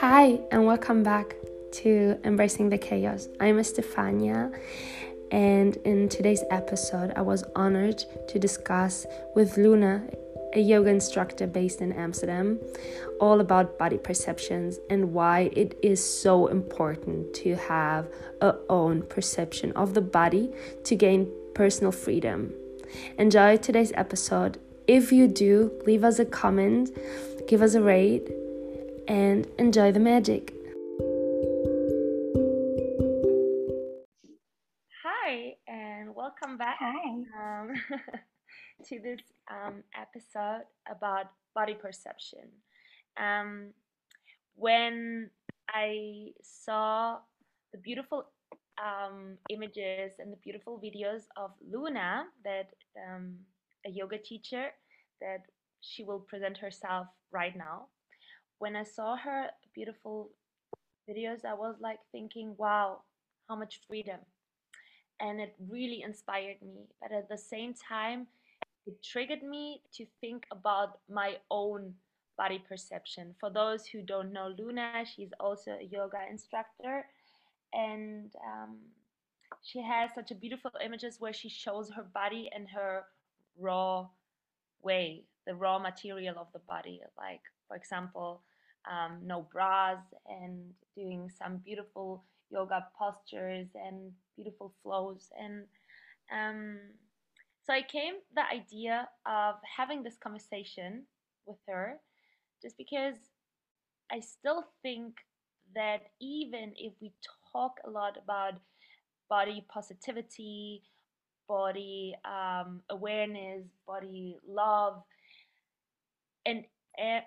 Hi, and welcome back to Embracing the Chaos. I'm Estefania, and in today's episode, I was honored to discuss with Luna, a yoga instructor based in Amsterdam, all about body perceptions and why it is so important to have a own perception of the body to gain personal freedom. Enjoy today's episode. If you do, leave us a comment, give us a rate, and enjoy the magic. Hi, and welcome back Hi. um, to this um, episode about body perception. Um, when I saw the beautiful um, images and the beautiful videos of Luna, that um, a yoga teacher, that she will present herself right now. When I saw her beautiful videos, I was like thinking, wow, how much freedom. And it really inspired me. But at the same time, it triggered me to think about my own body perception. For those who don't know Luna, she's also a yoga instructor and um, she has such a beautiful images where she shows her body in her raw way, the raw material of the body. Like, for example, um, no bras and doing some beautiful yoga postures and beautiful flows. And um, so I came the idea of having this conversation with her just because I still think that even if we talk a lot about body positivity, body um, awareness, body love, and, and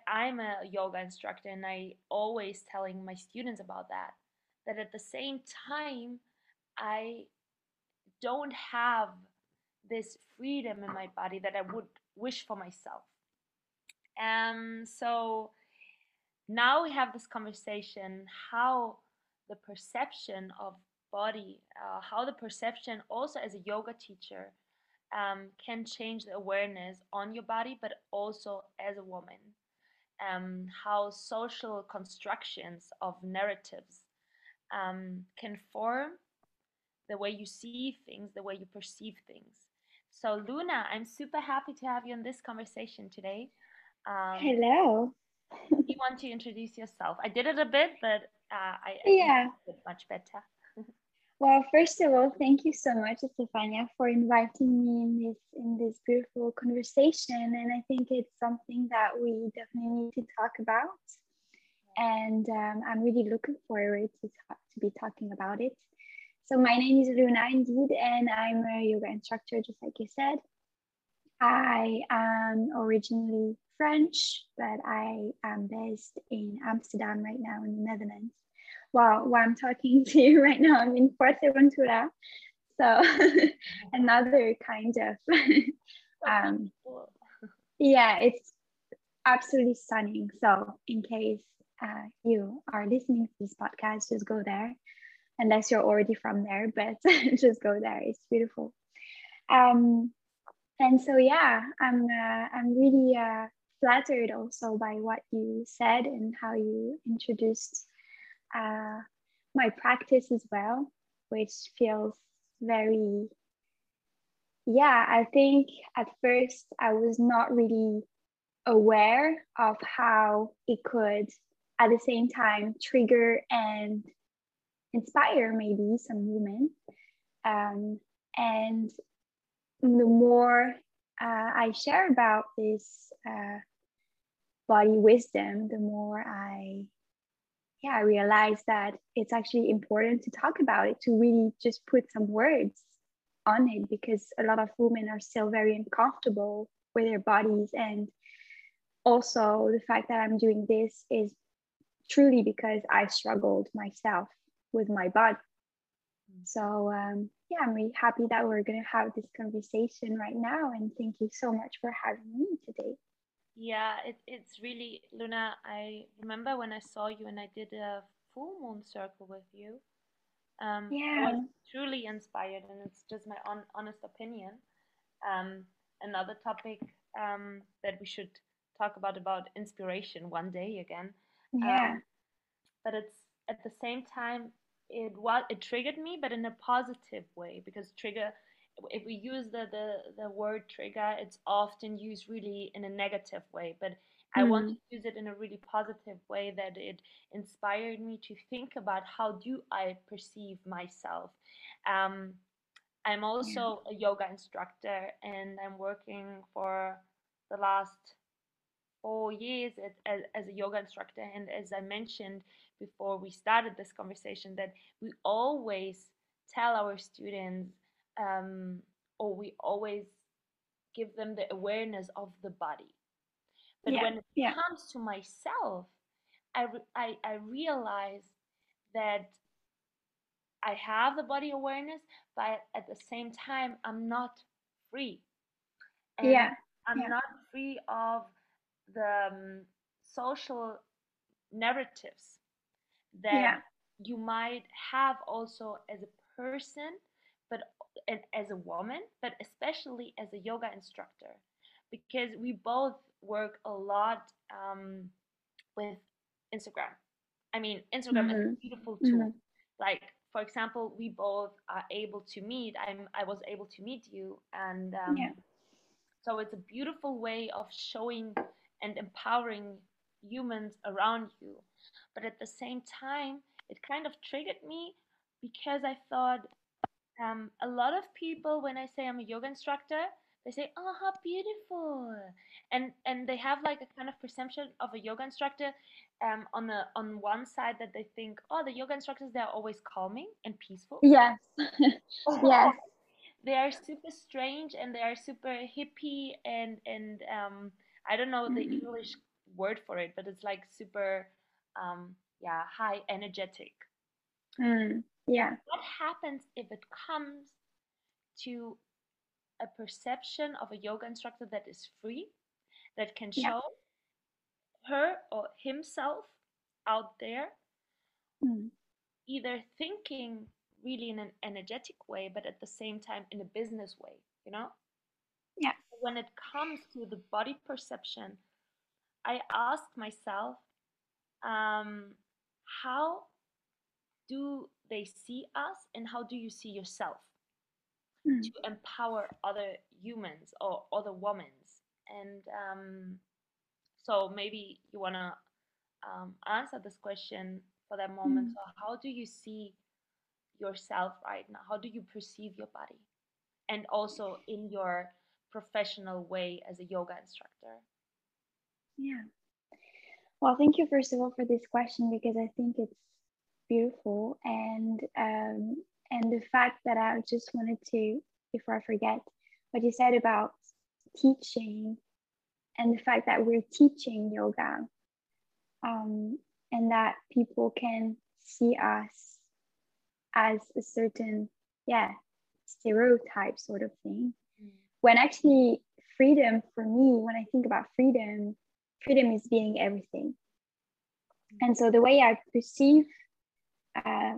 I'm a yoga instructor, and I always telling my students about that. That at the same time, I don't have this freedom in my body that I would wish for myself. Um, so now we have this conversation how the perception of body, uh, how the perception also as a yoga teacher um, can change the awareness on your body, but also as a woman. Um, how social constructions of narratives um, can form the way you see things, the way you perceive things. So, Luna, I'm super happy to have you in this conversation today. Um, Hello. you want to introduce yourself? I did it a bit, but uh, I, I Yeah. much better. Well, first of all, thank you so much, Stefania, for inviting me in this in this beautiful conversation. And I think it's something that we definitely need to talk about. And um, I'm really looking forward to talk, to be talking about it. So my name is Luna, indeed, and I'm a yoga instructor, just like you said. I am originally French, but I am based in Amsterdam right now in the Netherlands. Well, while I'm talking to you right now, I'm in Fuerteventura. So another kind of, um, yeah, it's absolutely stunning. So in case uh, you are listening to this podcast, just go there, unless you're already from there, but just go there. It's beautiful. Um, and so yeah, I'm uh, I'm really uh, flattered also by what you said and how you introduced uh, my practice as well, which feels very yeah. I think at first I was not really aware of how it could at the same time trigger and inspire maybe some women um, and the more uh, I share about this uh, body wisdom, the more I, yeah, I realized that it's actually important to talk about it, to really just put some words on it, because a lot of women are still very uncomfortable with their bodies. And also, the fact that I'm doing this is truly because I struggled myself with my body. So, um, yeah, I'm really happy that we're going to have this conversation right now. And thank you so much for having me today. Yeah, it, it's really, Luna, I remember when I saw you and I did a full moon circle with you. Um, yeah. I Yeah. was truly inspired, and it's just my on, honest opinion. Um, another topic um, that we should talk about about inspiration one day again. Yeah. Um, but it's at the same time it was it triggered me, but in a positive way because trigger. If we use the, the, the word trigger, it's often used really in a negative way. But I want Mm. to use it in a really positive way that it inspired me to think about how do I perceive myself. Um, I'm also a yoga instructor and I'm working for the last four years as, as a yoga instructor. And as I mentioned before we started this conversation, that we always tell our students um, or we always give them the awareness of the body. But Yeah. when it Yeah. comes to myself, I, re- I, I realize that I have the body awareness, but at the same time, I'm not free. And Yeah. I'm Yeah. not free of the um, social narratives that you might have also as a person, but as a woman, but especially as a yoga instructor, because we both work a lot um, with Instagram. I mean, Instagram is a Mhm. beautiful tool. Mhm. Like, for example, we both are able to meet. I'm I was able to meet you, and um, Yeah. so it's a beautiful way of showing and empowering humans around you. But at the same time, it kind of triggered me because I thought um, a lot of people, when I say I'm a yoga instructor, they say, "Oh, how beautiful," and and they have like a kind of perception of a yoga instructor um, on the on one side that they think, "Oh, the yoga instructors they're always calming and peaceful." Yes. yes. they are super strange and they are super hippie and and um I don't know the Mhm. English word for it, but it's like super um yeah, high energetic. Mm. Yeah. What happens if it comes to a perception of a yoga instructor that is free, that can Yeah. show her or himself out there, Mm. either thinking really in an energetic way, but at the same time in a business way, you know? Yeah. When it comes to the body perception, I asked myself, um, how do they see us and how do you see yourself Mm. to empower other humans or other women? And um, so maybe you want to um, answer this question for that moment. Mm. So, how do you see yourself right now? How do you perceive your body? And also in your professional way as a yoga instructor? Yeah. Well, thank you first of all for this question because I think it's beautiful. And um, and the fact that I just wanted to before I forget what you said about teaching and the fact that we're teaching yoga um, and that people can see us as a certain yeah stereotype sort of thing. When actually freedom for me when i think about freedom freedom is being everything. And so the way i perceive uh,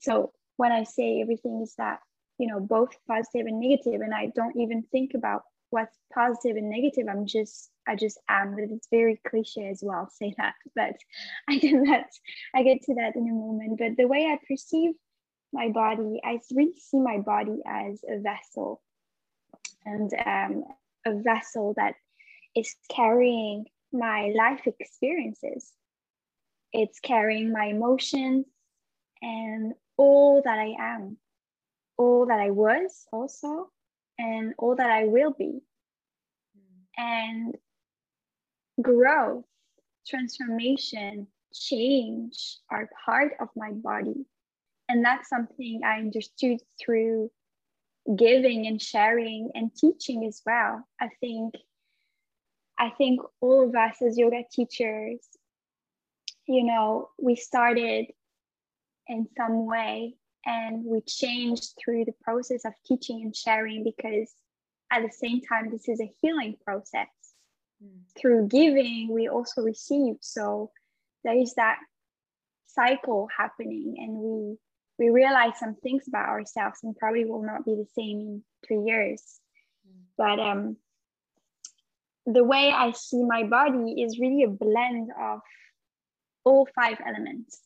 so when i say everything is that you know both positive and negative and i don't even think about what's positive and negative i'm just i just am but it's very cliche as well say that but i get that i get to that in a moment. But the way i perceive my body i really see my body as a vessel and um, a vessel that is carrying my life experiences. It's carrying my emotions and all that i am all that I was also, and all that I will be. And growth, transformation, change are part of my body. And that's something I understood through giving and sharing and teaching as well. I think I think all of us as yoga teachers, you know, we started in some way. And we changed through the process of teaching and sharing because at the same time this is a healing process. Mm. through giving we also receive. So there is that cycle happening and we we realize some things about ourselves and probably will not be the same in three years. Mm. but um the way i see my body is really a blend of all five elements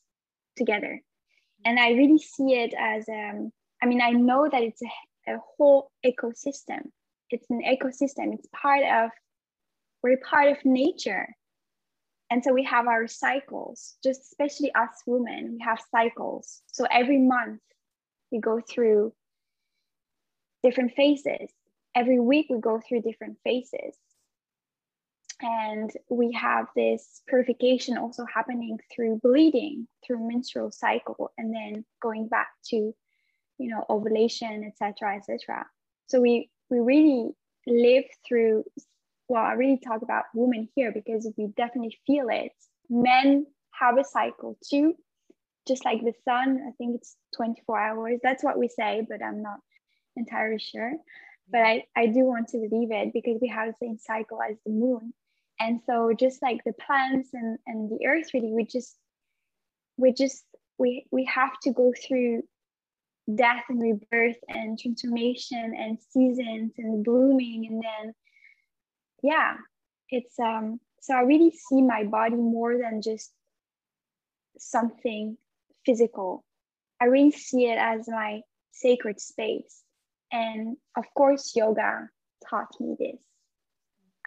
together and i really see it as um i mean i know that it's a, a whole ecosystem. It's an ecosystem. It's part of we're part of nature. And so we have our cycles just especially us women we have cycles. So every month we go through different phases. Every week we go through different phases and we have this purification also happening through bleeding through menstrual cycle and then going back to you know ovulation etc etc so we we really live through well i really talk about women here because we definitely feel it. Men have a cycle too just like the sun. I think it's 24 hours. That's what we say but i'm not entirely sure. But I, I do want to believe it because we have the same cycle as the moon and so just like the plants and, and the earth really we just we just we we have to go through death and rebirth and transformation and seasons and blooming. And then yeah it's um so i really see my body more than just something physical. I really see it as my sacred space. And of course yoga taught me this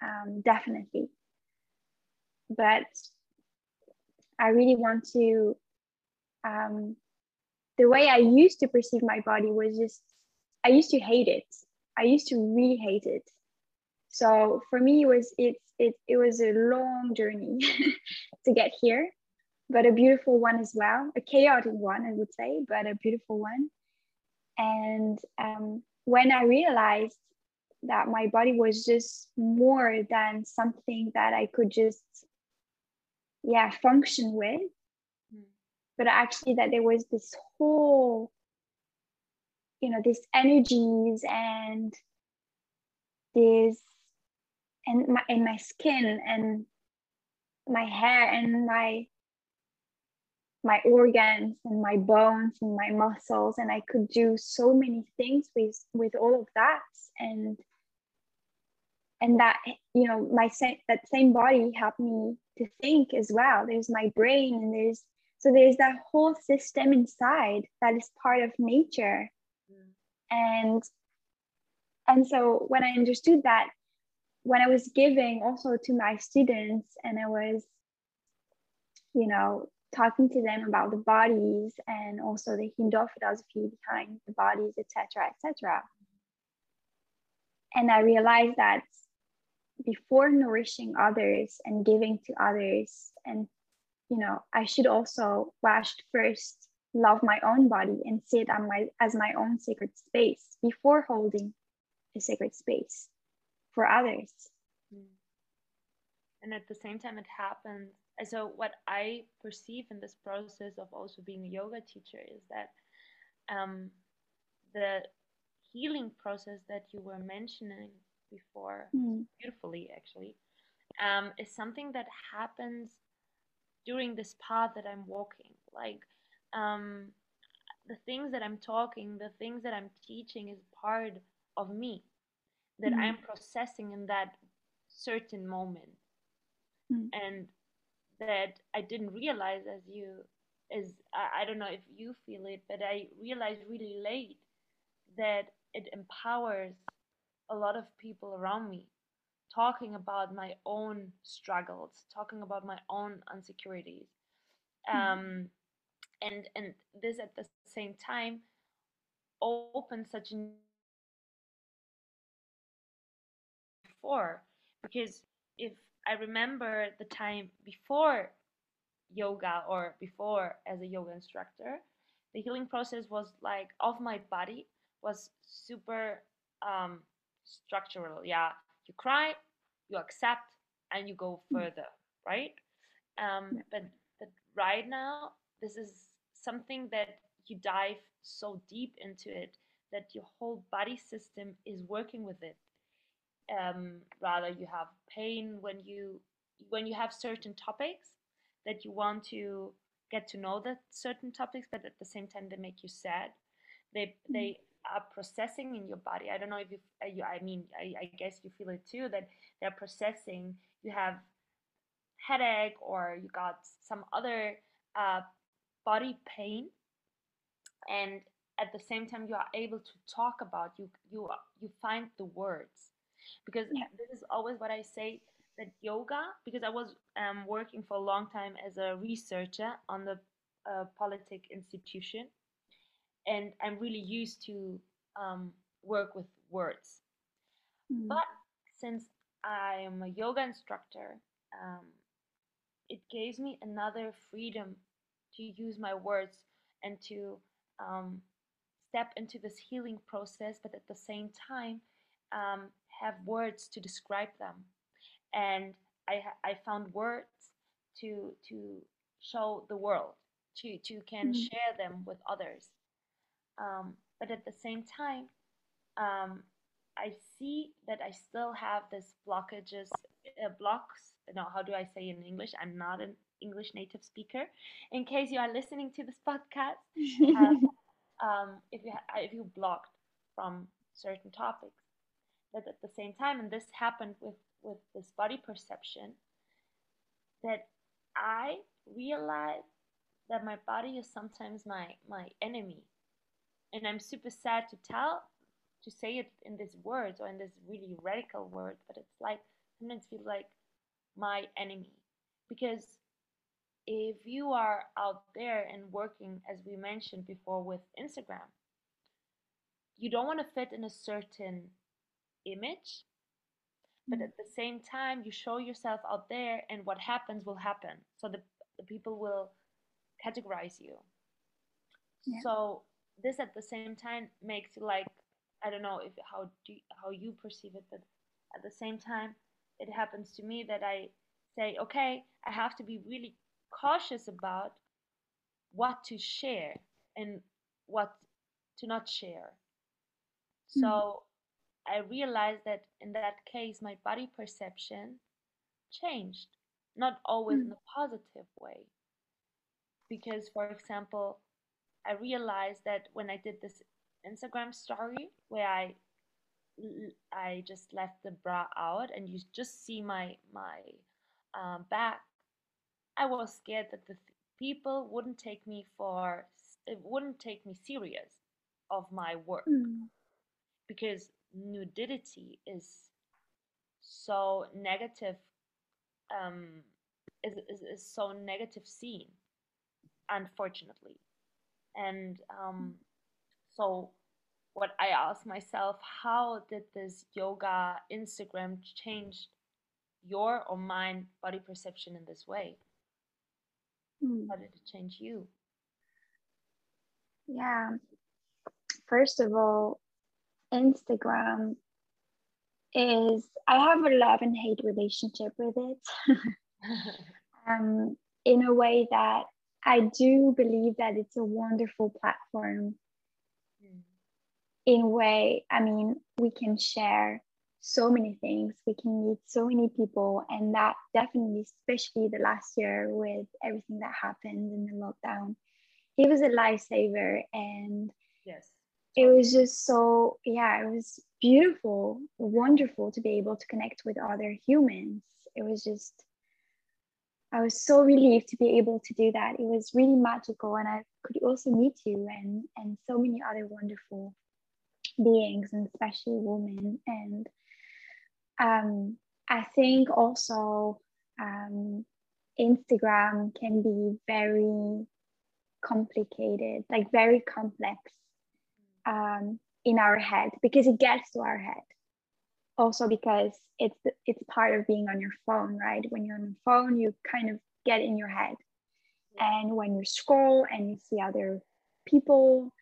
um, definitely but I really want to. Um, the way I used to perceive my body was just, I used to hate it. I used to really hate it. So for me, it was it it it was a long journey to get here, but a beautiful one as well. A chaotic one, I would say, but a beautiful one. And um, when I realized that my body was just more than something that I could just yeah function with mm. but actually that there was this whole you know these energies and this and my in my skin and my hair and my my organs and my bones and my muscles and i could do so many things with with all of that and and that you know my same that same body helped me to think as well there's my brain and there's so there's that whole system inside that is part of nature mm. and and so when i understood that when i was giving also to my students and i was you know talking to them about the bodies and also the hindu philosophy behind the bodies etc etc and i realized that before nourishing others and giving to others. And you know i should also wash first love my own body and see it on my as my own sacred space before holding a sacred space for others. And at the same time it happens. So what i perceive in this process of also being a yoga teacher is that um, the healing process that you were mentioning before mm. beautifully actually um, is something that happens during this path that i'm walking like um, the things that i'm talking the things that i'm teaching is part of me that mm. i'm processing in that certain moment mm. and that i didn't realize as you as I, I don't know if you feel it but i realized really late that it empowers a lot of people around me talking about my own struggles talking about my own insecurities mm-hmm. um, and and this at the same time opens such a before because if i remember the time before yoga or before as a yoga instructor the healing process was like of my body was super um, structural yeah you cry you accept and you go hmm. further right? Um, but but right now this is something that you dive so deep into it that your whole body system is working with it. Um, rather you have pain when you when you have certain topics that you want to get to know that certain topics but at the same time they make you sad. They they are processing in your body. I don't know if you, uh, you I mean, I, I guess you feel it too that they're processing. You have headache or you got some other uh, body pain and at the same time you are able to talk about you you you find the words because Yeah. this is always what i say that yoga because i was um, working for a long time as a researcher on the uh, politic institution and i'm really used to um, work with words Mm. but since i am a yoga instructor um, it gives me another freedom to use my words and to um, step into this healing process, but at the same time, um, have words to describe them. And I, I found words to to show the world, to to can Mm. share them with others. Um, but at the same time, um, I see that I still have this blockages, uh, blocks. No, how do I say in English? I'm not an English native speaker. In case you are listening to this podcast, have, um, if you ha- if you blocked from certain topics, but at the same time, and this happened with with this body perception, that I realized that my body is sometimes my my enemy, and I'm super sad to tell to say it in these words or in this really radical word, but it's like sometimes feel like my enemy because if you are out there and working as we mentioned before with Instagram, you don't want to fit in a certain image, but Mm. at the same time you show yourself out there and what happens will happen. So the, the people will categorize you. Yeah. So this at the same time makes you like I don't know if how do how you perceive it, but at the same time it happens to me that I say, okay, I have to be really cautious about what to share and what to not share. Mm. So I realized that in that case my body perception changed, not always in Mm. a positive way. Because for example, I realized that when I did this Instagram story where I I just left the bra out and you just see my my um, back, I was scared that the people wouldn't take me for it wouldn't take me serious of my work Mm. because nudity is so negative um is, is, is so negative seen unfortunately and um so what I ask myself, how did this yoga Instagram change your or mine body perception in this way? Mm. How did it change you? Yeah. First of all, Instagram is I have a love and hate relationship with it. um, in a way that I do believe that it's a wonderful platform Mm, in a way i mean we can share so many things we can meet so many people and that definitely especially the last year with everything that happened in the lockdown it was a lifesaver and yes. it was just so yeah it was beautiful wonderful to be able to connect with other humans it was just i was so relieved to be able to do that it was really magical and i could also meet you and and so many other wonderful beings and especially women and um i think also um instagram can be very complicated like very complex um, in our head because it gets to our head. Also because it's it's part of being on your phone, right? When you're on the phone, you kind of get in your head, and when you scroll and you see other people,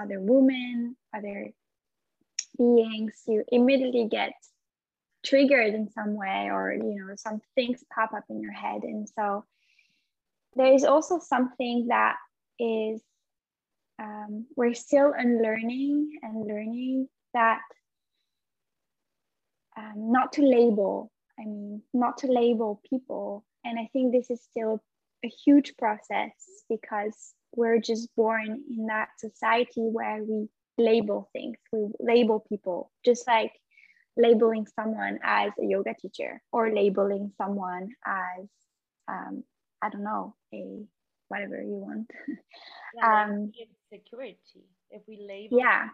other women, other beings, you immediately get triggered in some way, or you know, some things pop up in your head, and so there is also something that is um, we're still unlearning and learning that um, not to label i mean not to label people and i think this is still a huge process because we're just born in that society where we label things we label people just like labeling someone as a yoga teacher or labeling someone as um, i don't know a whatever you want. Yeah, um, security. If we label, yeah,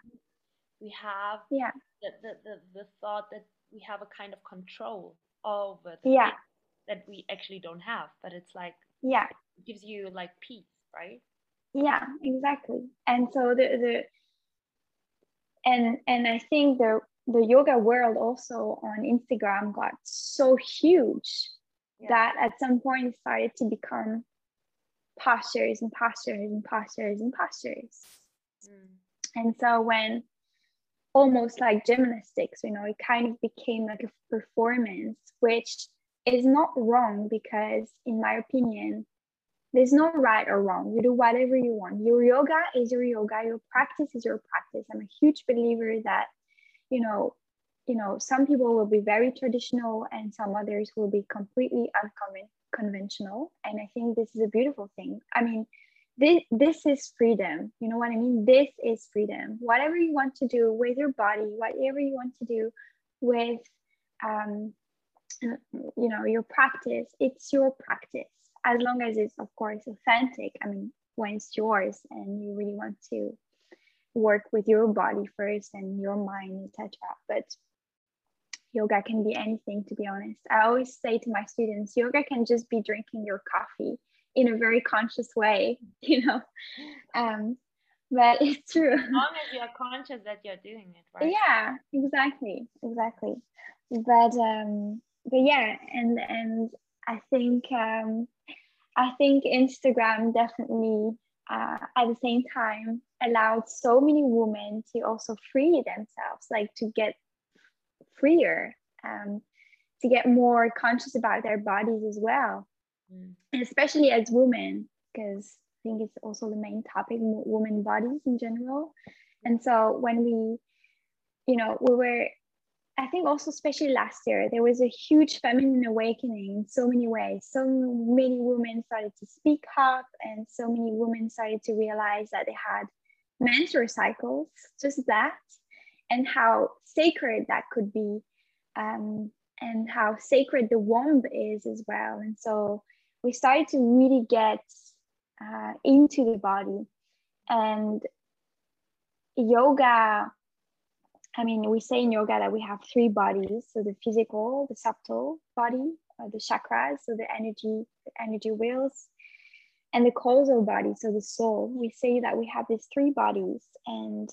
we have yeah the, the, the, the thought that we have a kind of control over the yeah that we actually don't have, but it's like yeah, it gives you like peace, right? Yeah, exactly. And so the the and and I think the the yoga world also on Instagram got so huge yeah. that at some point it started to become postures and postures and postures and postures. Mm. And so when almost like gymnastics, you know, it kind of became like a performance, which is not wrong because, in my opinion, there's no right or wrong. You do whatever you want. Your yoga is your yoga. Your practice is your practice. I'm a huge believer that, you know, you know, some people will be very traditional and some others will be completely unconventional. And I think this is a beautiful thing. I mean, this, this is freedom. You know what I mean? This is freedom. Whatever you want to do with your body, whatever you want to do with, um, you know, your practice, it's your practice as long as it's of course authentic i mean when it's yours and you really want to work with your body first and your mind etc but yoga can be anything to be honest i always say to my students yoga can just be drinking your coffee in a very conscious way you know? Um but it's true. As long as you're conscious that you're doing it right? Yeah exactly exactly. But um but yeah and and i think um I think Instagram definitely uh, at the same time allowed so many women to also free themselves, like to get freer, um, to get more conscious about their bodies as well, mm. especially as women, because I think it's also the main topic, women bodies in general. And so when we, you know, we were I think also, especially last year, there was a huge feminine awakening in so many ways. So many women started to speak up, and so many women started to realize that they had menstrual cycles, just that, and how sacred that could be, um, and how sacred the womb is as well. And so we started to really get uh, into the body, and yoga I mean, we say in yoga that we have three bodies. So the physical, the subtle body, uh, the chakras, so the energy, the energy wheels, and the causal body, so the soul. We say that we have these three bodies, and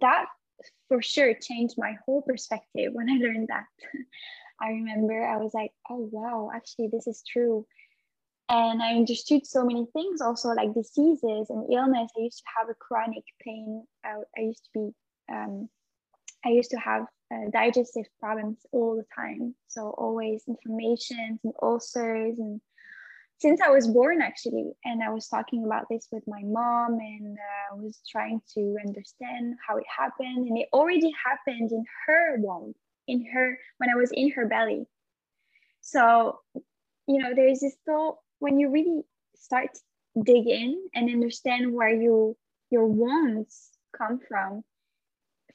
that for sure changed my whole perspective when I learned that. I remember I was like, oh wow, actually this is true. And I understood so many things also like diseases and illness. I used to have a chronic pain. I, I used to be um, I used to have uh, digestive problems all the time. So always inflammations and ulcers and since I was born actually, and I was talking about this with my mom and uh, I uh, was trying to understand how it happened and it already happened in her womb, in her, when I was in her belly. So, you know, there's this thought when you really start to dig in and understand where you, your wounds come from,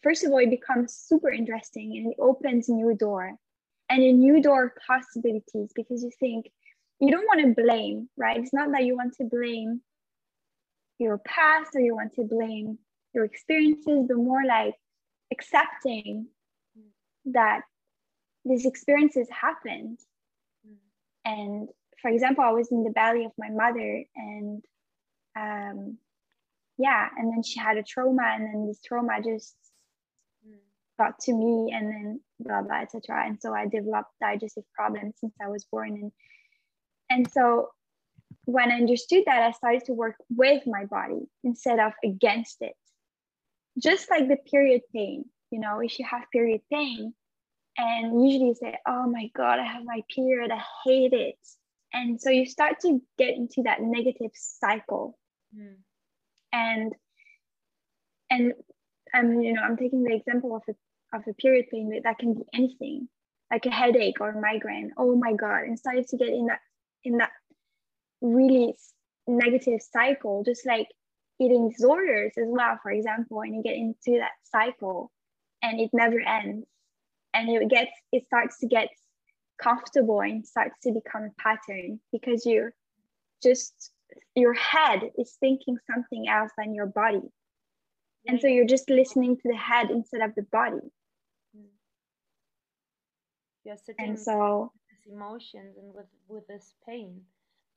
first of all, it becomes super interesting and it opens a new door and a new door of possibilities because you think you don't want to blame, right? It's not that you want to blame your past or you want to blame your experiences, but more like accepting that these experiences happened. Mm. And for example, I was in the belly of my mother and um, yeah, and then she had a trauma, and then this trauma just got to me and then blah blah etc and so i developed digestive problems since i was born. And and so when i understood that i started to work with my body instead of against it. Just like the period pain you know if you have period pain and usually you say oh my god i have my period. I hate it and so you start to get into that negative cycle. Mm. and and I'm, you know, I'm taking the example of a of a period pain that, that can be anything like a headache or a migraine. Oh my god. And started to get in that in that really negative cycle just like eating disorders as well for example and you get into that cycle and it never ends. And it gets it starts to get comfortable and starts to become a pattern because you're just your head is thinking something else than your body and so you're just listening to the head instead of the body Mm. you're sitting and so with emotions and with with this pain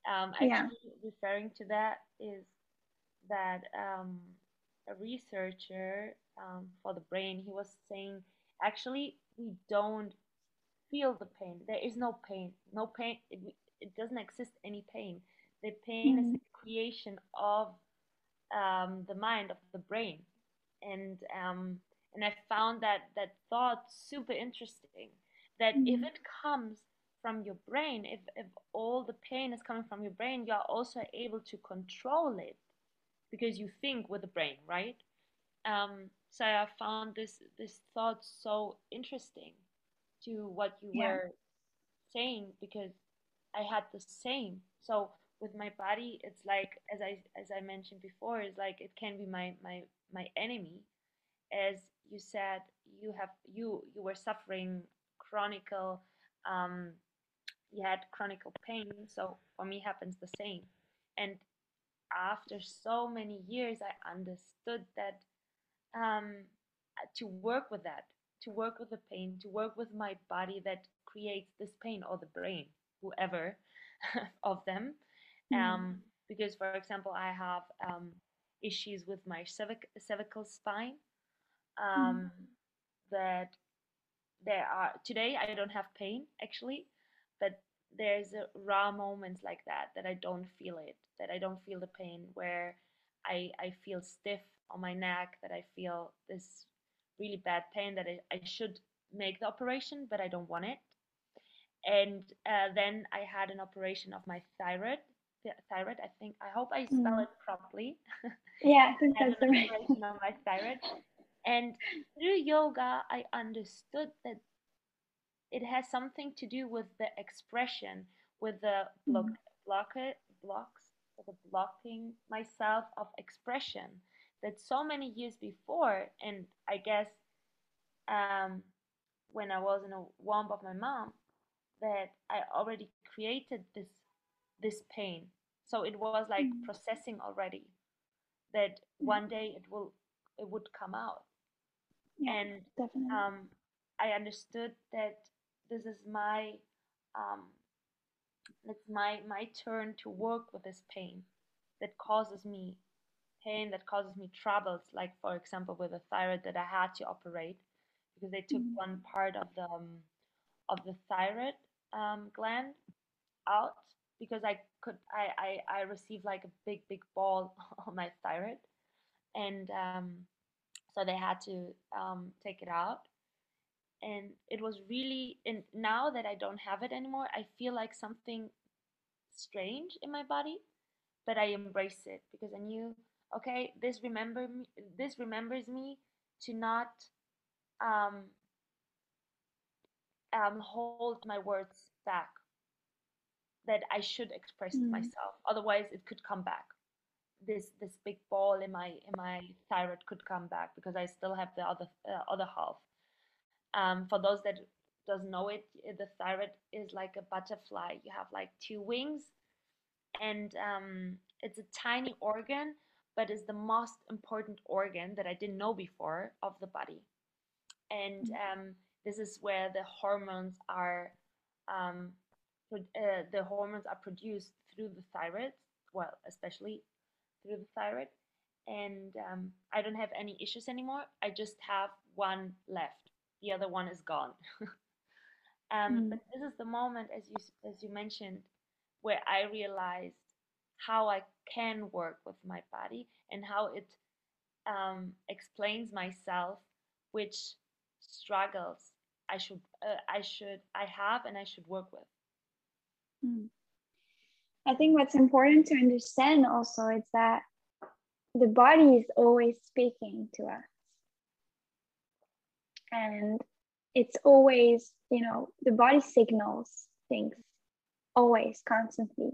um Yeah. actually referring to that is that um a researcher um, for the brain he was saying actually we don't feel the pain there is no pain no pain it, it doesn't exist any pain the pain is Mhm. the creation of um, the mind of the brain and um, and I found that that thought super interesting. That if Mhm. it comes from your brain, if if all the pain is coming from your brain, you are also able to control it because you think with the brain, right? Um, so I found this this thought so interesting to what you yeah were saying because I had the same. So with my body, it's like as I as I mentioned before, it's like it can be my my my enemy. As you said, you have you you were suffering chronic um you had chronic pain. So for me happens the same. And after so many years, I understood that um, to work with that, to work with the pain, to work with my body that creates this pain or the brain, whoever of them. Mm. Um, because, for example, I have um, issues with my cervic- cervical spine. Mm. Um, that there are today I don't have pain actually, but there's a raw moments like that that I don't feel it, that I don't feel the pain where I I feel stiff on my neck, that I feel this really bad pain that I, I should make the operation, but I don't want it. And uh, then I had an operation of my thyroid. The thyroid, I think. I hope I spell Mm. it properly. yeah i think that's an the right operation on my thyroid, and through yoga, I understood that it has something to do with the expression, with the block, Mm. block blocks, the blocking myself of expression. That so many years before, and I guess um, when I was in a womb of my mom, that I already created this this pain. So it was like Mm. processing already. That yeah one day it will it would come out yeah and definitely um, I understood that this is my um, it's my my turn to work with this pain that causes me pain that causes me troubles like for example with the thyroid that I had to operate because they took Mm. one part of the um, of the thyroid um, gland out because I could I, I I received like a big big ball on my thyroid and um, so they had to um, take it out and it was really and now that i don't have it anymore i feel like something strange in my body but i embrace it because i knew okay this remember me this remembers me to not um, um, hold my words back that i should express Mm. myself otherwise it could come back this this big ball in my in my thyroid could come back because i still have the other uh, other half Um, for those that doesn't know it, the thyroid is like a butterfly. You have like two wings, and um, it's a tiny organ, but is the most important organ that I didn't know before of the body. And Mm. um, this is where the hormones are. Um, uh, the hormones are produced through the thyroid. Well, especially through the thyroid. And um, I don't have any issues anymore. I just have one left. The other one is gone. um, Mm. but this is the moment, as you as you mentioned, where I realized how I can work with my body and how it um, explains myself which struggles I should uh, I should I have and I should work with. Mm. I think what's important to understand also is that the body is always speaking to us. And it's always, you know, the body signals things always, constantly.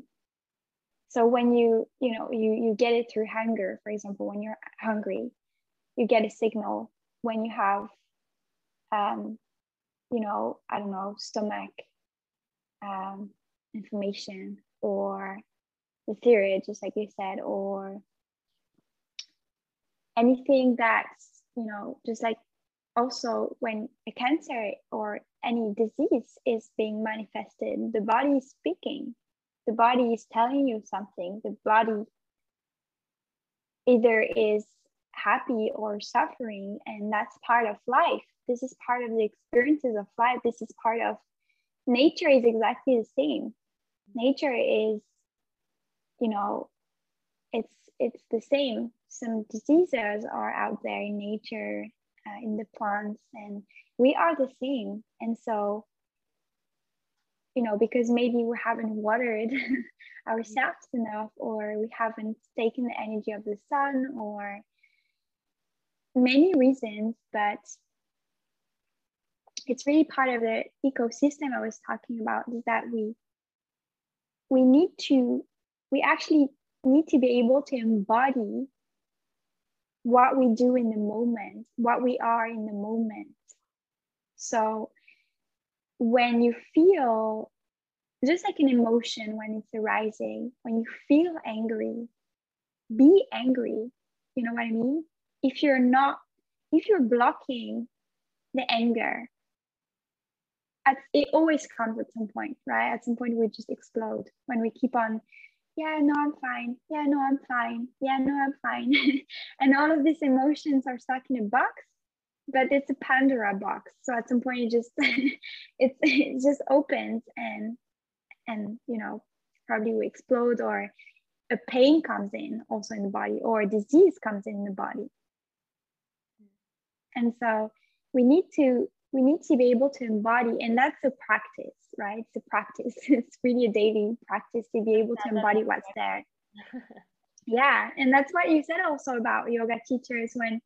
So when you, you know, you, you get it through hunger, for example, when you're hungry, you get a signal when you have, um, you know, I don't know, stomach um, inflammation or the thyroid, just like you said, or anything that's, you know, just like also when a cancer or any disease is being manifested, the body is speaking. The body is telling you something. The body either is happy or suffering, and that's part of life. This is part of the experiences of life. This is part of nature, is exactly the same. Nature is, you know, it's it's the same. Some diseases are out there in nature, uh, in the plants, and we are the same. And so, you know, because maybe we haven't watered ourselves enough, or we haven't taken the energy of the sun, or many reasons, but it's really part of the ecosystem I was talking about is that we we need to we actually need to be able to embody what we do in the moment, what we are in the moment. So when you feel just like an emotion when it's arising, when you feel angry, be angry. You know what I mean? If you're not, if you're blocking the anger, at, it always comes at some point, right? At some point, we just explode when we keep on yeah, no, I'm fine. Yeah, no, I'm fine. Yeah, no, I'm fine. and all of these emotions are stuck in a box, but it's a Pandora box. So at some point, it just it's it just opens and and you know probably we explode? Or a pain comes in also in the body or a disease comes in the body. And so we need to we need to be able to embody and that's a practice right? It's a practice. It's really a daily practice to be able to embody what's there. Yeah and that's what you said also about yoga teachers when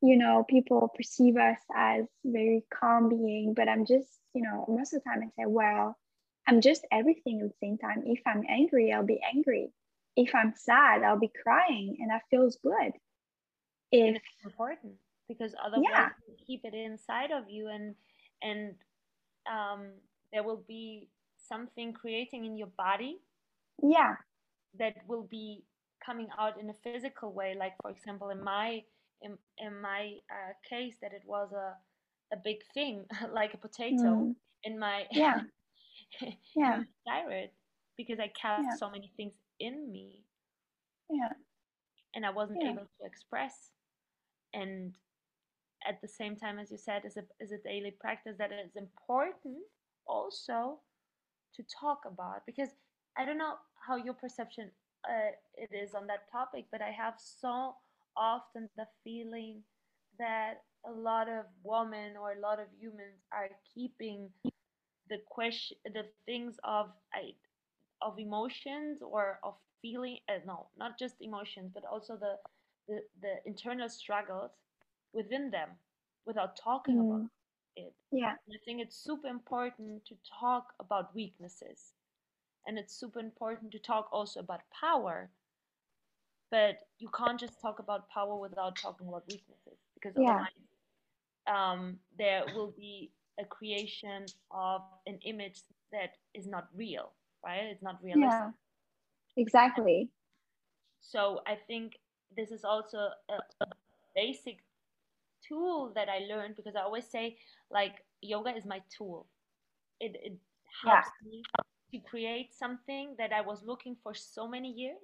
you know people perceive us as very calm being but i'm just you know most of the time i say well i'm just everything at the same time. If i'm angry i'll be angry. If i'm sad i'll be crying and that feels good. If it's important because otherwise yeah. you keep it inside of you and and um, there will be something creating in your body yeah. that will be coming out in a physical way. Like for example in my in, in my uh, case that it was a a big thing like a potato mm. in my yeah yeah thyroid because i kept yeah. so many things in me yeah and i wasn't yeah. able to express and at the same time as you said is a, is a daily practice that is important also to talk about because i don't know how your perception uh, it is on that topic but i have so often the feeling that a lot of women or a lot of humans are keeping the question the things of of emotions or of feeling uh, no not just emotions but also the, the the internal struggles within them without talking mm. about it. Yeah. And I think it's super important to talk about weaknesses. And it's super important to talk also about power. But you can't just talk about power without talking about weaknesses because yeah. otherwise um, there will be a creation of an image that is not real, right? It's not realistic. Yeah, exactly. So I think this is also a, a basic tool that I learned because I always say like yoga is my tool. It it helps yeah. me to create something that I was looking for so many years,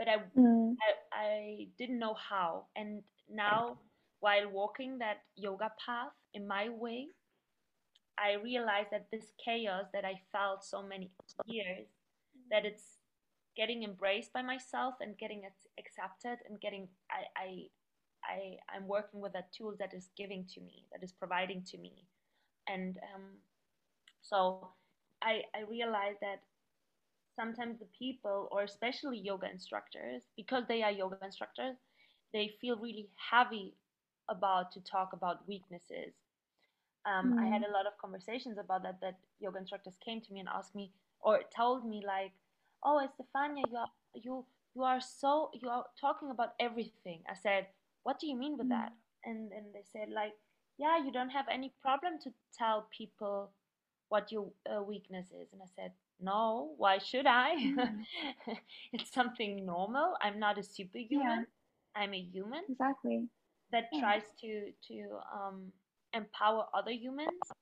but I, mm. I I didn't know how. And now while walking that yoga path in my way, I realized that this chaos that I felt so many years, that it's getting embraced by myself and getting accepted and getting I, I I, I'm working with a tool that is giving to me, that is providing to me. And um, so I, I realized that sometimes the people, or especially yoga instructors, because they are yoga instructors, they feel really heavy about to talk about weaknesses. Um, mm. I had mm. a lot of conversations about that. That yoga instructors came to me and asked me, or told me like, "Oh, Estefania, you are you you are so you are talking about everything." I said, what do you mean with that mm. and and they said like yeah you don't have any problem to tell people what your uh, weakness is and i said no, why should I? Mm. it's something normal. I'm not a superhuman. Yeah. I'm a human exactly that Yeah. tries to to um, empower other humans,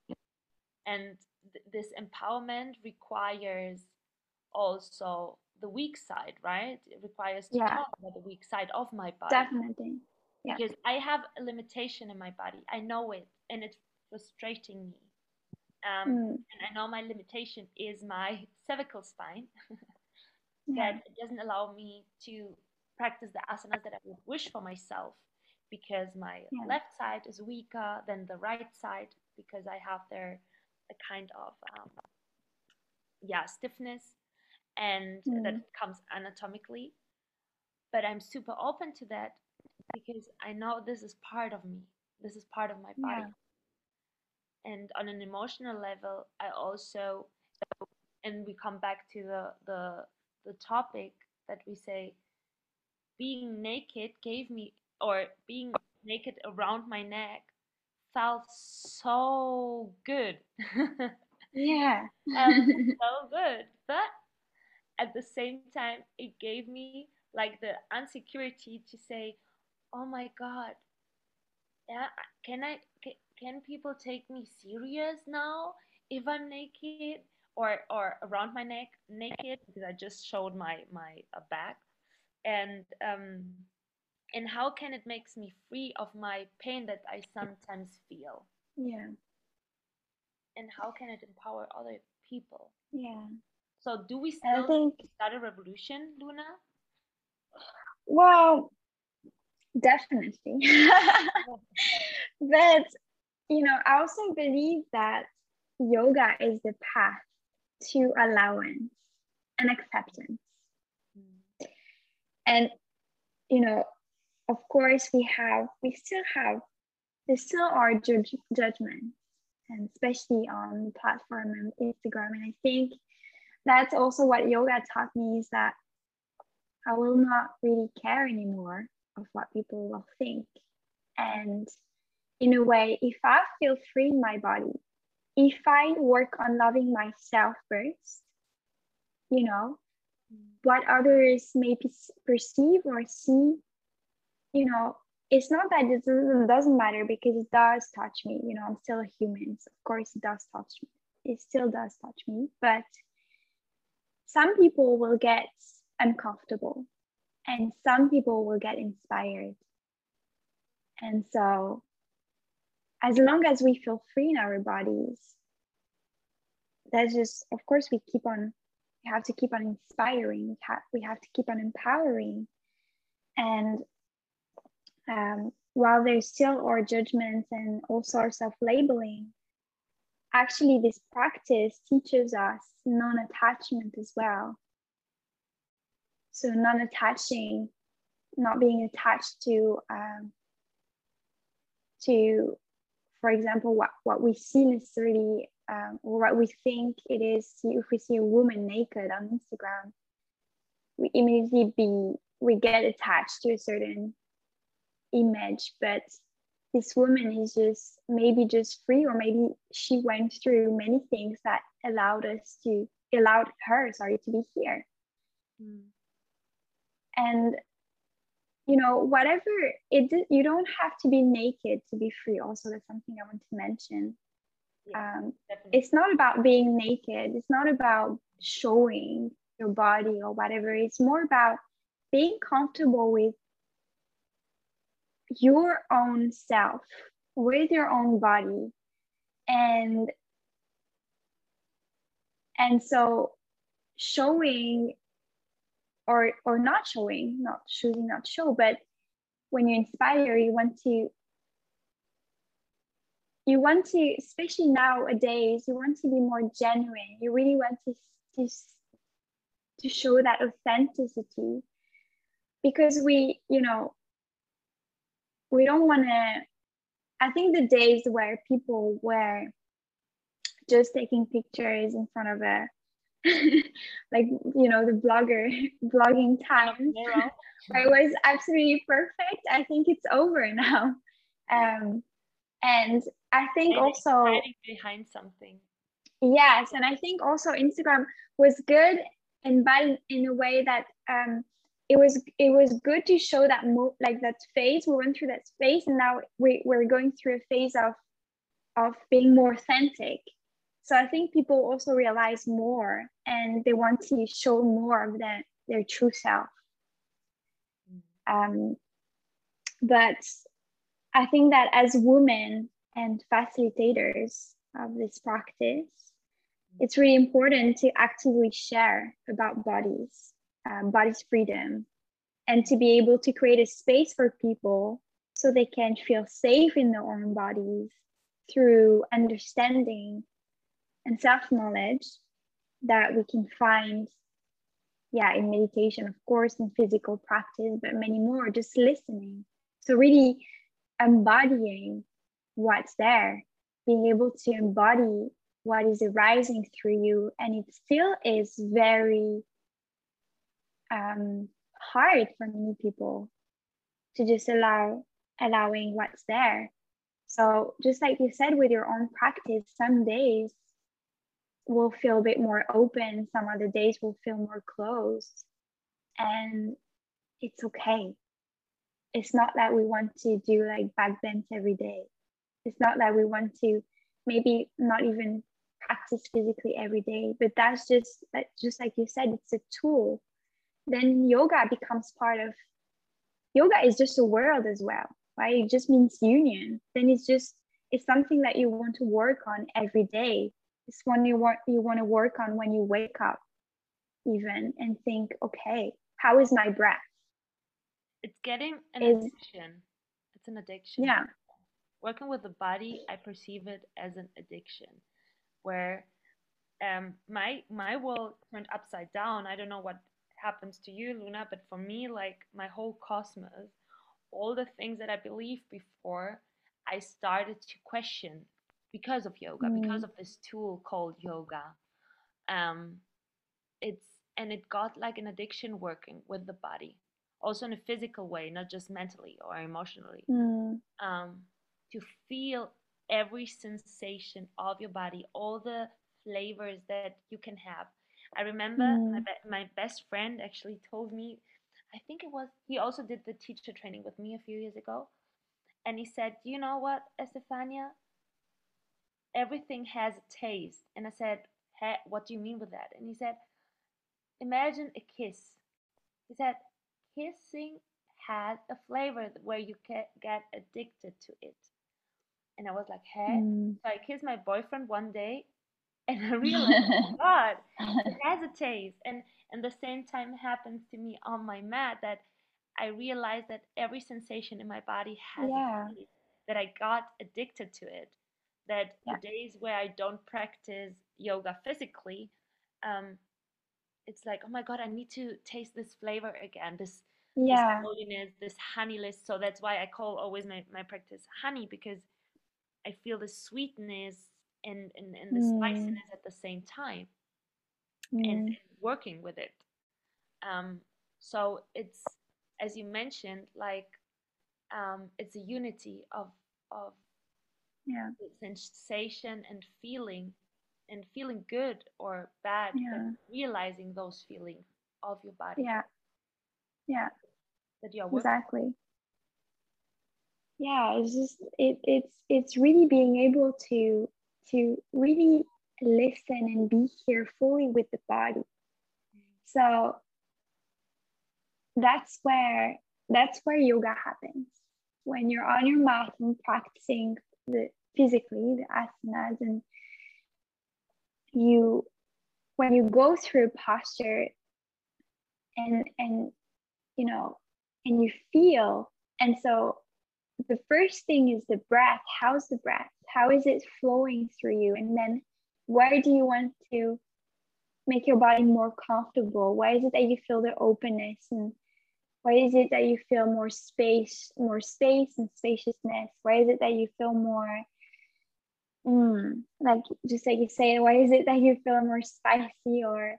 and th- this empowerment requires also the weak side, right? It requires to Yeah. talk about the weak side of my body definitely Yeah. because I have a limitation in my body. I know it, and it's frustrating me. Um, Mm, and I know my limitation is my cervical spine yeah that it doesn't allow me to practice the asanas that I would wish for myself because my Yeah. left side is weaker than the right side because I have there a kind of um, yeah stiffness and that Mm. comes anatomically. But I'm super open to that because I know this is part of me. This is part of my body. Yeah. And on an emotional level, I also and we come back to the the the topic that we say being naked gave me or being naked around my neck felt so good. Yeah. Um, so good but at the same time it gave me like the insecurity to say oh my god yeah can i can, people take me serious now if i'm naked or or around my neck naked? Because i just showed my my uh, back. And um and how can it makes me free of my pain that i sometimes feel? Yeah. And how can it empower other people? Yeah. So do we still think start a revolution luna? Well definitely. But you know i also believe that yoga is the path to allowance and acceptance. And you know of course we have we still have there still are judge, judgments and especially on the platform and instagram. And i think that's also what yoga taught me is that i will not really care anymore of what people will think. And in a way if i feel free in my body if i work on loving myself first you know what others may perceive or see you know it's not that it doesn't, matter because it does touch me you know i'm still a human so of course it does touch me it still does touch me but some people will get uncomfortable and some people will get inspired. And so as long as we feel free in our bodies that's just of course we keep on we have to keep on inspiring we have, we have to keep on empowering. And um, while there's still our judgments and all sorts of labeling actually this practice teaches us non-attachment as well. So non-attaching not being attached to um, to for example what, what we see necessarily um, or what we think it is if we see a woman naked on instagram we immediately be we get attached to a certain image but this woman is just maybe just free or maybe she went through many things that allowed us to allowed her sorry to be here Mm. and you know whatever it you don't have to be naked to be free. Also that's something i want to mention. Yeah, um, it's not about being naked. It's not about showing your body or whatever. It's more about being comfortable with your own self with your own body. And and so showing or or not showing not choosing not show but when you inspire you want to you want to especially nowadays you want to be more genuine. You really want to to, to show that authenticity because we you know we don't want to i think the days where people were just taking pictures in front of a like you know the blogger blogging time. It was absolutely perfect. I think it's over now. Um and i think And also behind something. yes and i think also instagram was good and bad in a way that um it was it was good to show that move like that phase. We went through that phase and now we, we're going through a phase of of being more authentic so i think people also realize more and they want to show more of their, their true self. Um, but i think that as women and facilitators of this practice it's really important to actively share about bodies um, freedom and to be able to create a space for people so they can feel safe in their own bodies through understanding and self-knowledge that we can find yeah in meditation of course in physical practice but many more just listening. So really embodying what's there being able to embody what is arising through you. And it still is very um, hard for many people to just allow allowing what's there. So just like you said with your own practice some days will feel a bit more open. Some other days will feel more closed. And it's okay. It's not that we want to do like back bends every day. It's not that we want to maybe not even practice physically every day but that's just that just like you said it's a tool. Then yoga becomes part of yoga is just a world as well right? It just means union. Then it's just it's something that you want to work on every day it's one you want you want to work on when you wake up even and think okay how is my breath? It's getting an is, addiction. It's an addiction. Yeah. Working with the body i perceive it as an addiction where um, my my world turned upside down. I don't know what happens to you, Luna, but for me, like my whole cosmos, all the things that I believed before, I started to question because of yoga, mm. because of this tool called yoga. Um, it's and it got like an addiction working with the body, also in a physical way, not just mentally or emotionally. Mm. Um, to feel every sensation of your body, all the flavors that you can have I remember mm. my, be- my best friend actually told me, I think it was, he also did the teacher training with me a few years ago. And he said, You know what, Estefania? Everything has a taste. And I said, hey, What do you mean with that? And he said, Imagine a kiss. He said, Kissing has a flavor where you get, get addicted to it. And I was like, Hey. Mm. So I kissed my boyfriend one day and I realized, oh God, it has a taste. And and the same time happens to me on my mat that I realized that every sensation in my body has yeah. a taste. That I got addicted to it. That yeah. the days where I don't practice yoga physically, um, it's like, oh my God, I need to taste this flavor again. This yeah. this holiness, this honeyless. So that's why I call always my, my practice honey because I feel the sweetness and, and, and the mm. spiciness at the same time mm. and, and, working with it. Um, so it's, as you mentioned, like um, it's a unity of, of yeah. sensation and feeling and feeling good or bad, yeah. realizing those feelings of your body. Yeah. Yeah. That you're exactly. Yeah, it's just it it's it's really being able to to really listen and be here fully with the body. So that's where that's where yoga happens. When you're on your mat and practicing the physically the asanas and you when you go through posture and and you know and you feel and so the first thing is the breath. How's the breath? How is it flowing through you? And then where do you want to make your body more comfortable? Why is it that you feel the openness? And why is it that you feel more space more space and spaciousness? Why is it that you feel more mm, like just like you say why is it that you feel more spicy or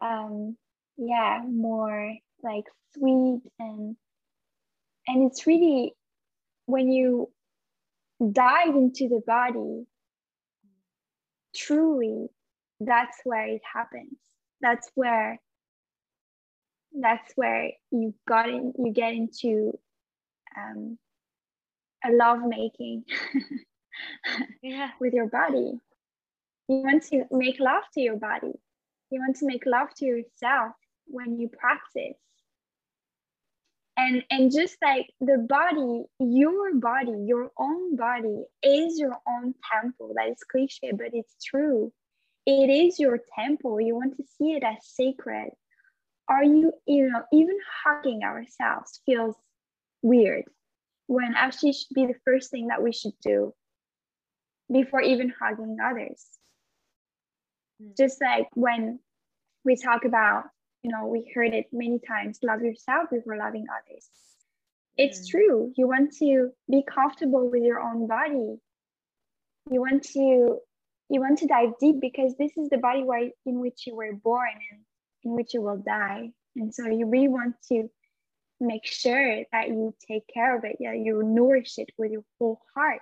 um yeah more like sweet? And and it's really when you dive into the body truly that's where it happens. That's where that's where you got in you get into um, a love making yeah. with your body. You want to make love to your body. You want to make love to yourself when you practice. And and just like the body your body your own body is your own temple. That is cliche but it's true. It is your temple. You want to see it as sacred. Are you you know even hugging ourselves feels weird when actually should be the first thing that we should do before even hugging others. Mm. just like when we talk about you know we heard it many times love yourself before loving others. It's mm. true. You want to be comfortable with your own body. You want to you want to dive deep because this is the body where in which you were born and in which you will die. And so you really want to make sure that you take care of it. Yeah you nourish it with your whole heart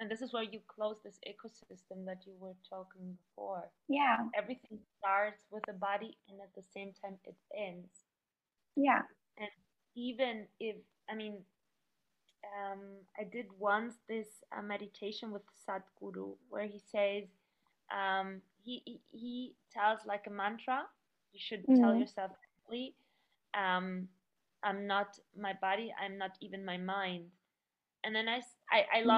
and this is where you close this ecosystem that you were talking before. Yeah. Everything starts with the body and at the same time it ends. Yeah. And even if i mean um, i did once this uh, meditation with sadhguru where he says um, he, he, he tells like a mantra you should mm-hmm. tell yourself um, i'm not my body i'm not even my mind. And then i i, I mm-hmm.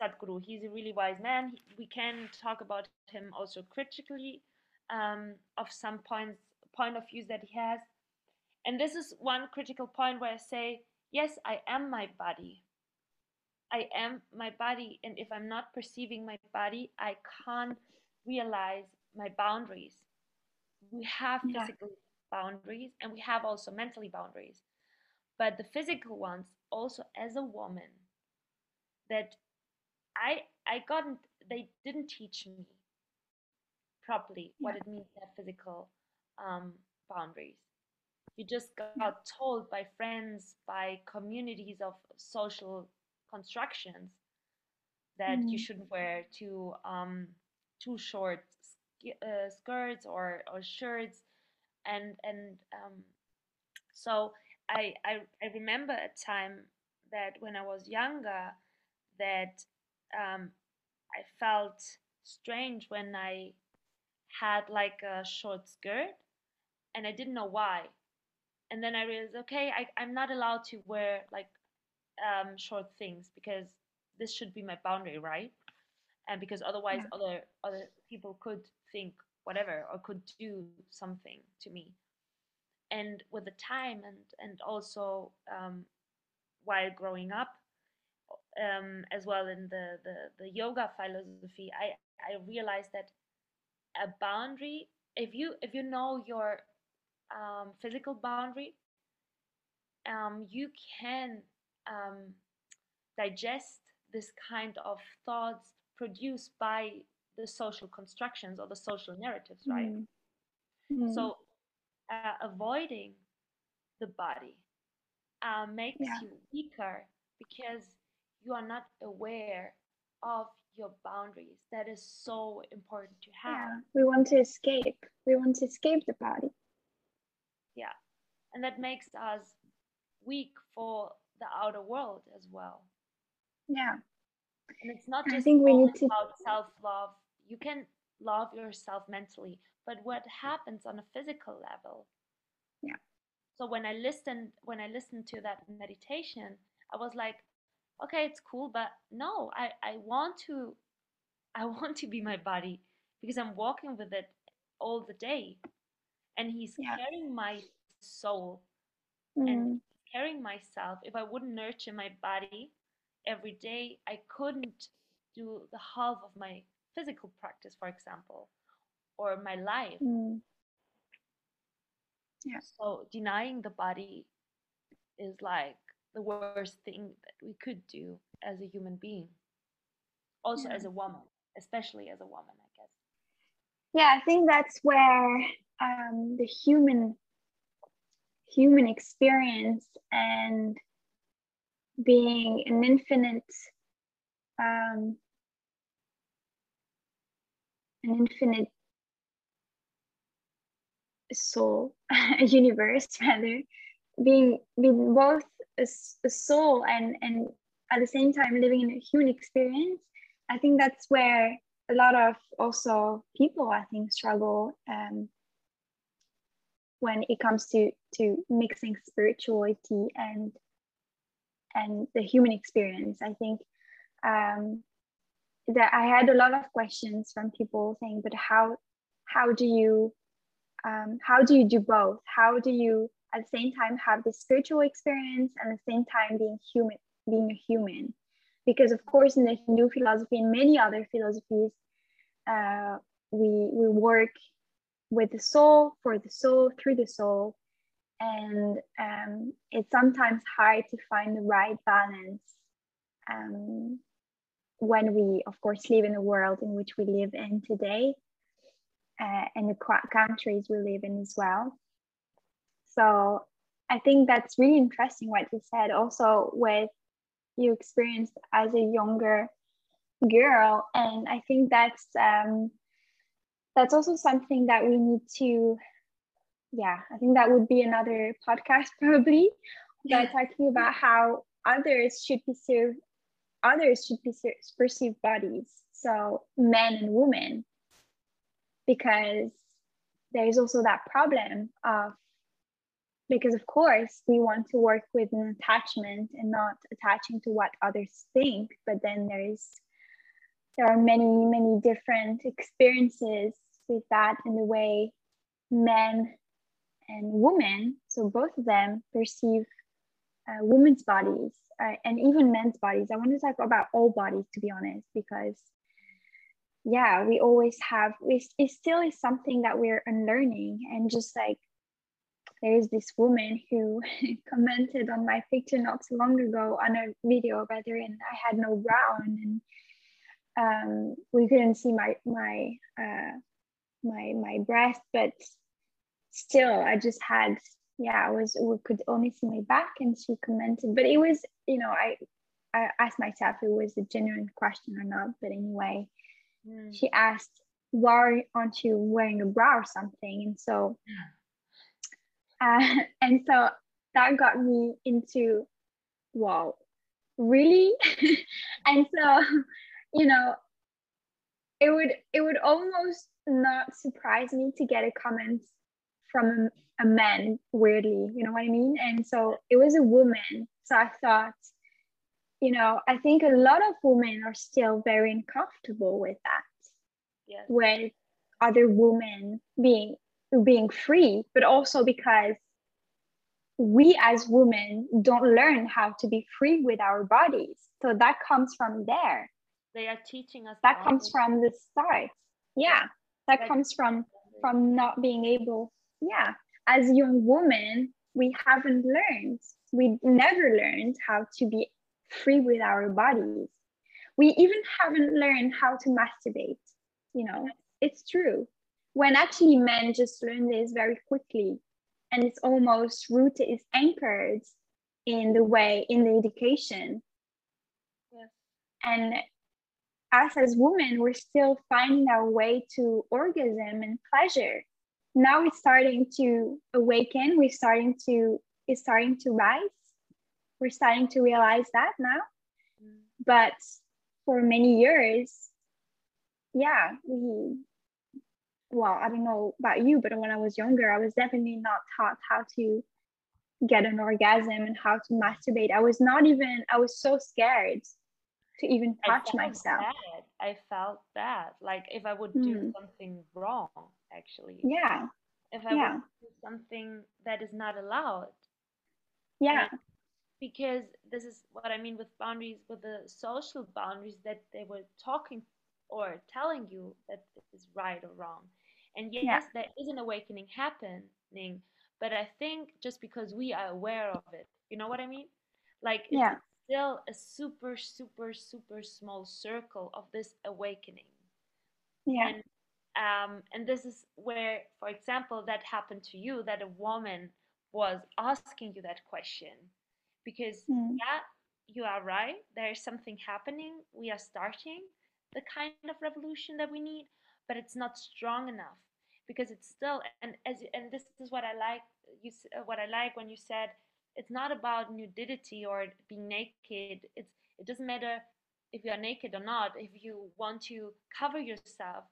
Sadhguru. He's a really wise man. We can talk about him also critically um, of some points point of views that he has. And this is one critical point where I say, yes, I am my body. I am my body, and if I'm not perceiving my body, I can't realize my boundaries. We have yeah. physical boundaries and we have also mentally boundaries. But the physical ones, also as a woman, that I I got they didn't teach me properly what it means to have physical um, boundaries. You just got told by friends, by communities of social constructions that mm. you shouldn't wear too um, too short uh, skirts or, or shirts, and and um, so I, I I remember a time that when I was younger that um, I felt strange when I had like a short skirt and I didn't know why. And then I realized, okay, I, I'm not allowed to wear like um, short things because this should be my boundary, right? And because otherwise, yeah. other other people could think whatever or could do something to me. And with the time and and also um, while growing up, um, as well in the, the, the yoga philosophy, I, I realized that a boundary, if you if you know your um, physical boundary, um, you can um, digest this kind of thoughts produced by the social constructions or the social narratives, right? Mm. So uh, avoiding the body uh, makes yeah. you weaker because you are not aware of your boundaries. That is so important to have. Yeah, we want to escape. We want to escape the body. Yeah. And that makes us weak for the outer world as well. Yeah. And it's not just I think we need to... about self love. You can love yourself mentally, but what happens on a physical level? Yeah. So when I listened when I listened to that meditation, I was like, okay it's cool but no i i want to i want to be my body because i'm walking with it all the day and he's yeah. carrying my soul mm. and carrying myself if i wouldn't nurture my body every day i couldn't do the half of my physical practice for example or my life mm. yeah so denying the body is like the worst thing that we could do as a human being also yeah. as a woman especially as a woman i guess yeah i think that's where um, the human human experience and being an infinite um, an infinite soul, a universe rather, being being both a, a soul and and at the same time living in a human experience. I think that's where a lot of also people I think struggle um, when it comes to to mixing spirituality and and the human experience. I think um, that I had a lot of questions from people saying, but how how do you um, how do you do both? How do you at the same time have this spiritual experience and at the same time being human, being a human? Because of course, in the Hindu philosophy and many other philosophies, uh, we we work with the soul for the soul through the soul, and um, it's sometimes hard to find the right balance um, when we, of course, live in the world in which we live in today uh, and the countries we live in as well. So I think that's really interesting what you said. Also, with you experienced as a younger girl, and I think that's um, that's also something that we need to. Yeah, I think that would be another podcast probably, but talking about how others should be served, others should be perceived bodies. So men and women because there is also that problem of because of course we want to work with an attachment and not attaching to what others think. But then there is there are many many different experiences with that in the way men and women so both of them perceive uh, women's bodies uh, and even men's bodies. I want to talk about all bodies to be honest because yeah we always have it still is something that we're unlearning. And just like there's this woman who commented on my picture not so long ago on a video rather and i had no bra and um, we couldn't see my my uh, my my breast but still i just had yeah i was we could only see my back and she commented but it was you know i i asked myself if it was a genuine question or not but anyway mm. she asked, why aren't you wearing a bra or something? And so, uh, and so that got me into, wow, really? and so, you know, it would it would almost not surprise me to get a comment from a, a man weirdly you know what i mean and so it was a woman so i thought you know, I think a lot of women are still very uncomfortable with that. Yes. With other women being being free, but also because we as women don't learn how to be free with our bodies. So that comes from there. They are teaching us that comes from the start. Yeah. That comes from from not being able, yeah. As young women, we haven't learned. We never learned how to be free with our bodies. We even haven't learned how to masturbate. You know, it's true. When actually men just learn this very quickly, and it's almost rooted, it's anchored in the way, in the education. Yes. And us as women, we're still finding our way to orgasm and pleasure. Now it's starting to awaken. We're starting to it's starting to rise we're starting to realize that now. Mm. But for many years, yeah, we, well, I don't know about you, but when I was younger, I was definitely not taught how to get an orgasm and how to masturbate. I was not even, I was so scared to even touch I myself. Bad. I felt that, like if I would do mm. something wrong, actually. Yeah. If I yeah. would do something that is not allowed. Yeah because this is what I mean with boundaries, with the social boundaries that they were talking or telling you that this is right or wrong. And yes, yeah. there is an awakening happening, but I think just because we are aware of it, you know what I mean? Like it's yeah. still a super, super, super small circle of this awakening. Yeah. And um, and this is where, for example, that happened to you, that a woman was asking you that question because mm. yeah you are right there is something happening we are starting the kind of revolution that we need but it's not strong enough because it's still and as and this is what I like you uh, what I like when you said it's not about nudity or being naked. It's it doesn't matter if you are naked or not. If you want to cover yourself,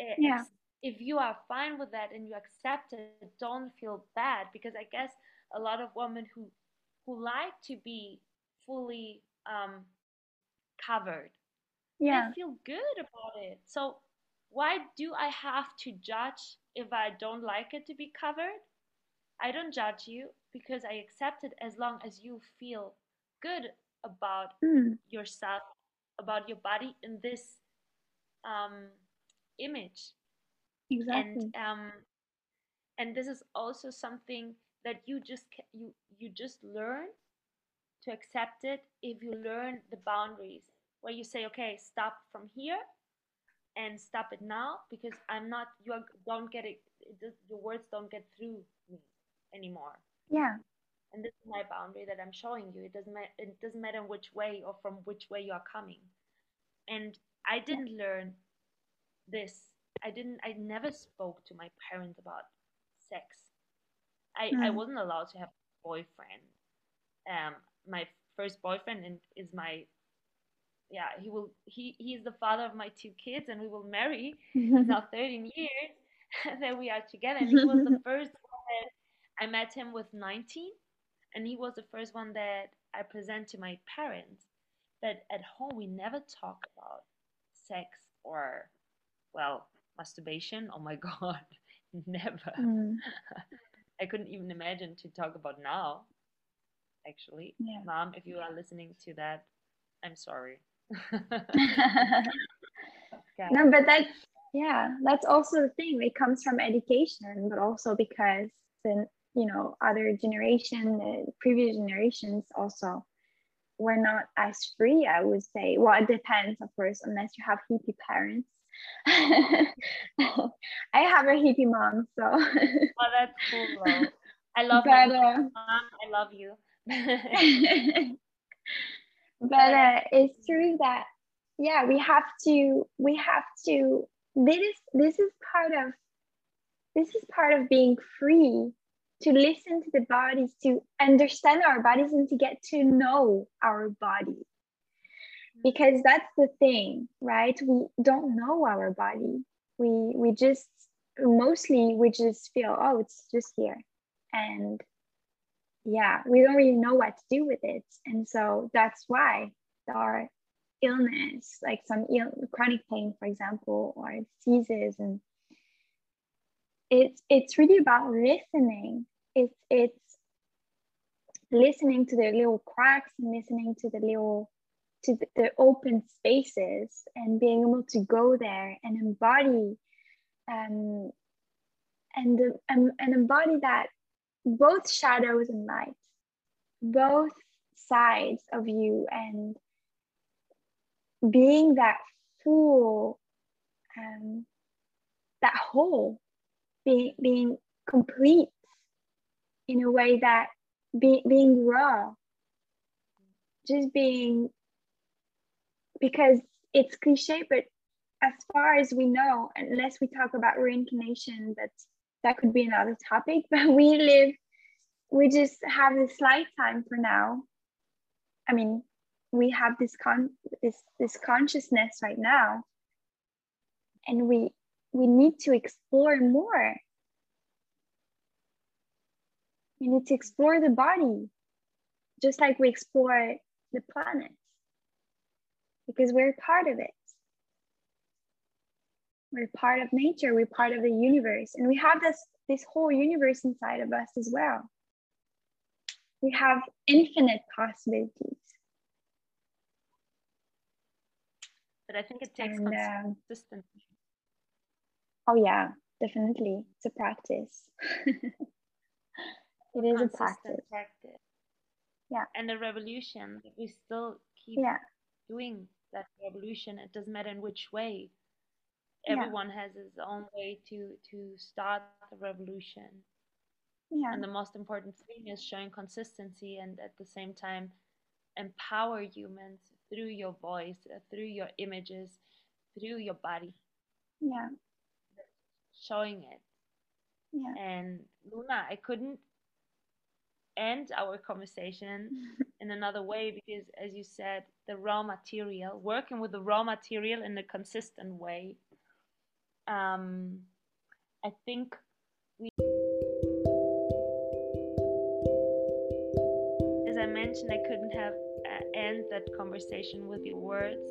eh, yeah. if you are fine with that and you accept it, don't feel bad because I guess a lot of women who who like to be fully um, covered, yeah, they feel good about it. So why do I have to judge if I don't like it to be covered? I don't judge you because I accept it as long as you feel good about mm. yourself, about your body in this um, image. Exactly. And um, and this is also something that you just you you just learn to accept it if you learn the boundaries where you say okay stop from here and stop it now because i'm not you don't get it, it your words don't get through me anymore. Yeah. And this is my boundary that i'm showing you. It doesn't matter it doesn't matter which way or from which way you are coming. And i didn't yeah. learn this. I didn't i never spoke to my parents about sex. I mm. i wasn't allowed to have a boyfriend. Um my first boyfriend and is my yeah he will he he's the father of my two kids and we will marry now 13 years that we are together and he was the first one I met him with 19, and he was the first one that I present to my parents. But at home, we never talk about sex or, well, masturbation. Oh my God, never. Mm. I couldn't even imagine to talk about now. Actually, yeah. mom, if you are listening to that, I'm sorry. No, but that's yeah, that's also the thing. It comes from education, but also because then you know other generation the previous generations also were not as free i would say. Well it depends of course unless you have hippie parents. I have a hippie mom so. Oh that's cool though. i love but, uh, mom. I love you but uh, it's true that yeah we have to we have to this is this is part of this is part of being free to listen to the bodies, to understand our bodies, and to get to know our body. Because that's the thing, right? We don't know our body. We we just mostly we just feel, oh, it's just here. And yeah, we don't really know what to do with it. And so that's why there are illness, like some Ill- chronic pain, for example, or diseases and it's it's really about listening it's it's listening to the little cracks and listening to the little to the, the open spaces and being able to go there and embody um, and, and, and embody that both shadows and light both sides of you and being that full um, that whole being being complete in a way that be, being raw, just being, because it's cliche, but as far as we know, unless we talk about reincarnation, that that could be another topic, but we live, we just have this lifetime for now. I mean, we have this con this this consciousness right now, and we we need to explore more we need to explore the body just like we explore the planet because we're part of it. We're part of nature, we're part of the universe, and we have this, this whole universe inside of us as well. We have infinite possibilities. But I think it takes and, um, consistency. oh, yeah, definitely. It's a practice. it is a practice. practice. Yeah. And a revolution. We still keep yeah. doing that revolution. It doesn't matter in which way. Everyone yeah. has his own way to to start the revolution. Yeah. And the most important thing is showing consistency and at the same time empower humans through your voice, uh, through your images, through your body. yeah showing it yeah and luna i couldn't end our conversation in another way because as you said the raw material working with the raw material in a consistent way um, i think we as i mentioned i couldn't have uh, end that conversation with your words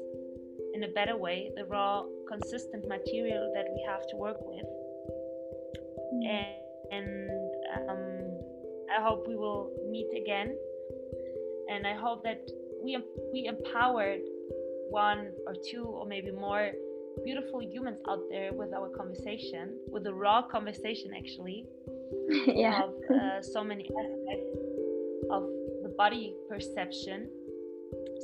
in a better way the raw consistent material that we have to work with Mm. and, and um, I hope we will meet again. And I hope that we we empowered one or two or maybe more beautiful humans out there with our conversation, with the raw conversation actually yeah of uh, so many aspects of the body perception.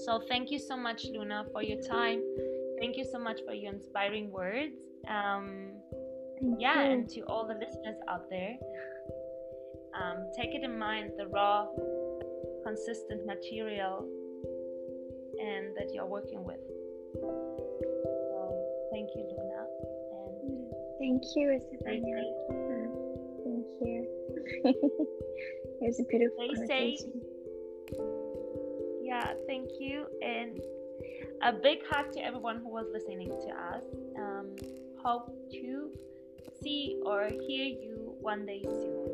So thank you so much, Luna, for your time. Thank you so much for your inspiring words. Um, yeah, and to all the listeners out there, um, take it in mind the raw, consistent material and that you're working with. Thank you, Luna, and Thank you, Estefania. Thank you. it was a beautiful Stay safe. conversation. Yeah, thank you, and a big hug to everyone who was listening to us. Um, hope to see or hear you one day soon.